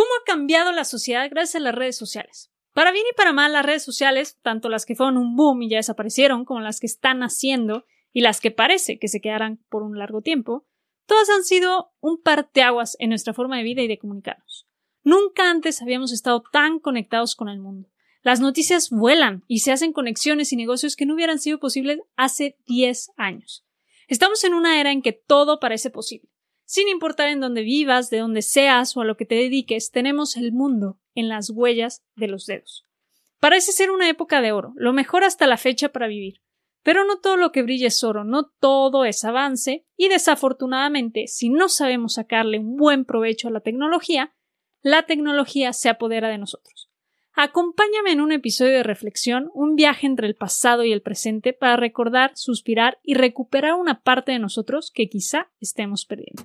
¿Cómo ha cambiado la sociedad gracias a las redes sociales? Para bien y para mal, las redes sociales, tanto las que fueron un boom y ya desaparecieron, como las que están haciendo y las que parece que se quedarán por un largo tiempo, todas han sido un parteaguas en nuestra forma de vida y de comunicarnos. Nunca antes habíamos estado tan conectados con el mundo. Las noticias vuelan y se hacen conexiones y negocios que no hubieran sido posibles hace 10 años. Estamos en una era en que todo parece posible. Sin importar en dónde vivas, de dónde seas o a lo que te dediques, tenemos el mundo en las huellas de los dedos. Parece ser una época de oro, lo mejor hasta la fecha para vivir. Pero no todo lo que brilla es oro, no todo es avance, y desafortunadamente, si no sabemos sacarle un buen provecho a la tecnología, la tecnología se apodera de nosotros. Acompáñame en un episodio de reflexión, un viaje entre el pasado y el presente para recordar, suspirar y recuperar una parte de nosotros que quizá estemos perdiendo.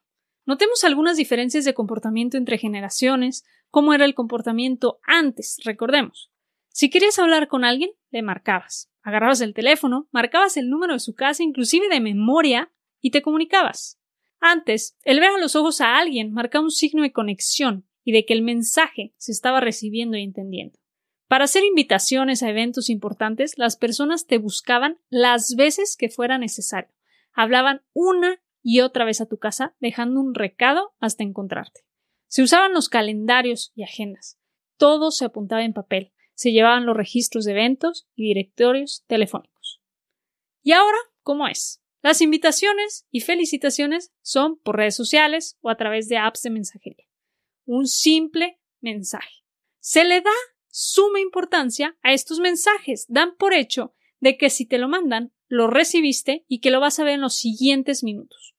Notemos algunas diferencias de comportamiento entre generaciones, cómo era el comportamiento antes, recordemos. Si querías hablar con alguien, le marcabas. Agarrabas el teléfono, marcabas el número de su casa, inclusive de memoria, y te comunicabas. Antes, el ver a los ojos a alguien marcaba un signo de conexión y de que el mensaje se estaba recibiendo y entendiendo. Para hacer invitaciones a eventos importantes, las personas te buscaban las veces que fuera necesario. Hablaban una y otra vez a tu casa, dejando un recado hasta encontrarte. Se usaban los calendarios y agendas. Todo se apuntaba en papel. Se llevaban los registros de eventos y directorios telefónicos. ¿Y ahora cómo es? Las invitaciones y felicitaciones son por redes sociales o a través de apps de mensajería. Un simple mensaje. Se le da suma importancia a estos mensajes. Dan por hecho de que si te lo mandan, lo recibiste y que lo vas a ver en los siguientes minutos.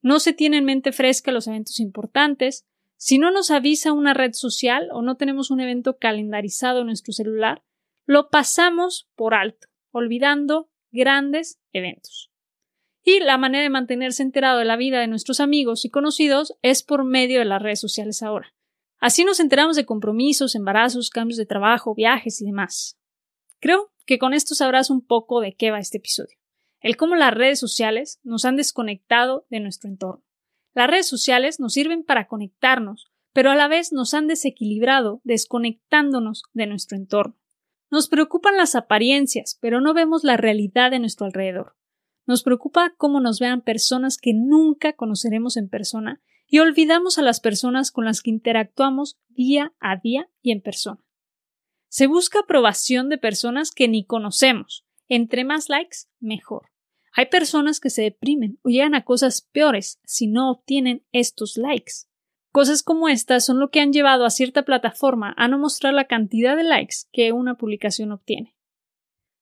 No se tiene en mente fresca los eventos importantes. Si no nos avisa una red social o no tenemos un evento calendarizado en nuestro celular, lo pasamos por alto, olvidando grandes eventos. Y la manera de mantenerse enterado de la vida de nuestros amigos y conocidos es por medio de las redes sociales ahora. Así nos enteramos de compromisos, embarazos, cambios de trabajo, viajes y demás. Creo que con esto sabrás un poco de qué va este episodio. El cómo las redes sociales nos han desconectado de nuestro entorno. Las redes sociales nos sirven para conectarnos, pero a la vez nos han desequilibrado, desconectándonos de nuestro entorno. Nos preocupan las apariencias, pero no vemos la realidad de nuestro alrededor. Nos preocupa cómo nos vean personas que nunca conoceremos en persona y olvidamos a las personas con las que interactuamos día a día y en persona. Se busca aprobación de personas que ni conocemos. Entre más likes, mejor. Hay personas que se deprimen o llegan a cosas peores si no obtienen estos likes. Cosas como estas son lo que han llevado a cierta plataforma a no mostrar la cantidad de likes que una publicación obtiene.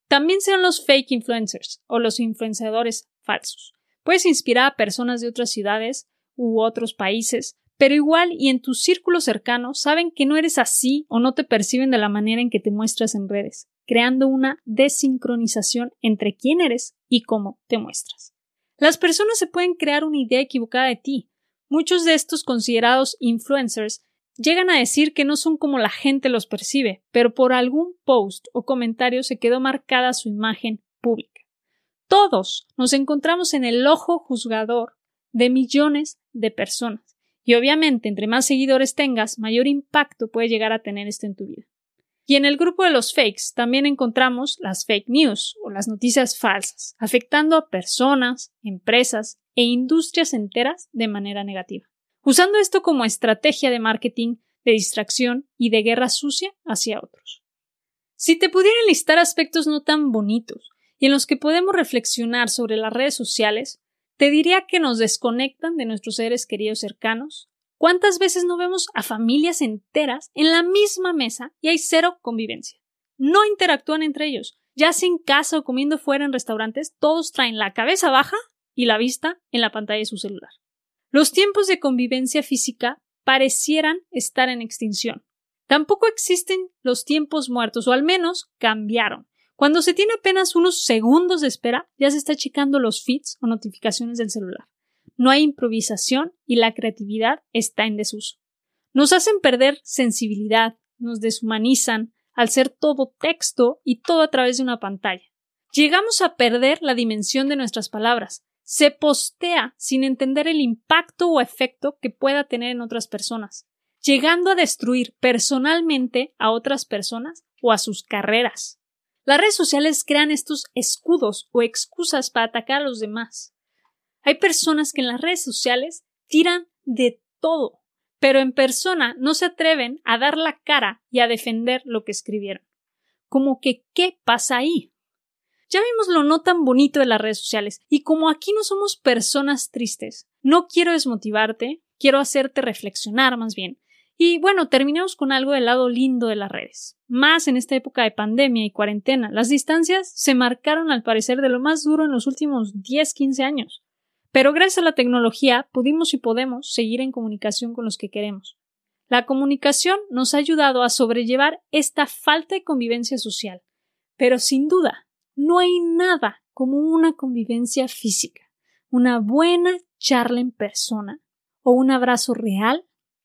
También serán los fake influencers o los influenciadores falsos. Puedes inspirar a personas de otras ciudades u otros países pero igual y en tu círculo cercano saben que no eres así o no te perciben de la manera en que te muestras en redes, creando una desincronización entre quién eres y cómo te muestras. Las personas se pueden crear una idea equivocada de ti. Muchos de estos considerados influencers llegan a decir que no son como la gente los percibe, pero por algún post o comentario se quedó marcada su imagen pública. Todos nos encontramos en el ojo juzgador de millones de personas y obviamente, entre más seguidores tengas, mayor impacto puede llegar a tener esto en tu vida. Y en el grupo de los fakes también encontramos las fake news o las noticias falsas, afectando a personas, empresas e industrias enteras de manera negativa, usando esto como estrategia de marketing, de distracción y de guerra sucia hacia otros. Si te pudiera listar aspectos no tan bonitos y en los que podemos reflexionar sobre las redes sociales, te diría que nos desconectan de nuestros seres queridos cercanos. ¿Cuántas veces no vemos a familias enteras en la misma mesa y hay cero convivencia? No interactúan entre ellos. Ya sea en casa o comiendo fuera en restaurantes, todos traen la cabeza baja y la vista en la pantalla de su celular. Los tiempos de convivencia física parecieran estar en extinción. Tampoco existen los tiempos muertos, o al menos cambiaron. Cuando se tiene apenas unos segundos de espera, ya se está checando los feeds o notificaciones del celular. No hay improvisación y la creatividad está en desuso. Nos hacen perder sensibilidad, nos deshumanizan al ser todo texto y todo a través de una pantalla. Llegamos a perder la dimensión de nuestras palabras. Se postea sin entender el impacto o efecto que pueda tener en otras personas, llegando a destruir personalmente a otras personas o a sus carreras. Las redes sociales crean estos escudos o excusas para atacar a los demás. Hay personas que en las redes sociales tiran de todo, pero en persona no se atreven a dar la cara y a defender lo que escribieron. Como que, ¿qué pasa ahí? Ya vimos lo no tan bonito de las redes sociales, y como aquí no somos personas tristes, no quiero desmotivarte, quiero hacerte reflexionar más bien. Y bueno, terminemos con algo del lado lindo de las redes. Más en esta época de pandemia y cuarentena, las distancias se marcaron al parecer de lo más duro en los últimos 10-15 años. Pero gracias a la tecnología pudimos y podemos seguir en comunicación con los que queremos. La comunicación nos ha ayudado a sobrellevar esta falta de convivencia social. Pero sin duda, no hay nada como una convivencia física, una buena charla en persona o un abrazo real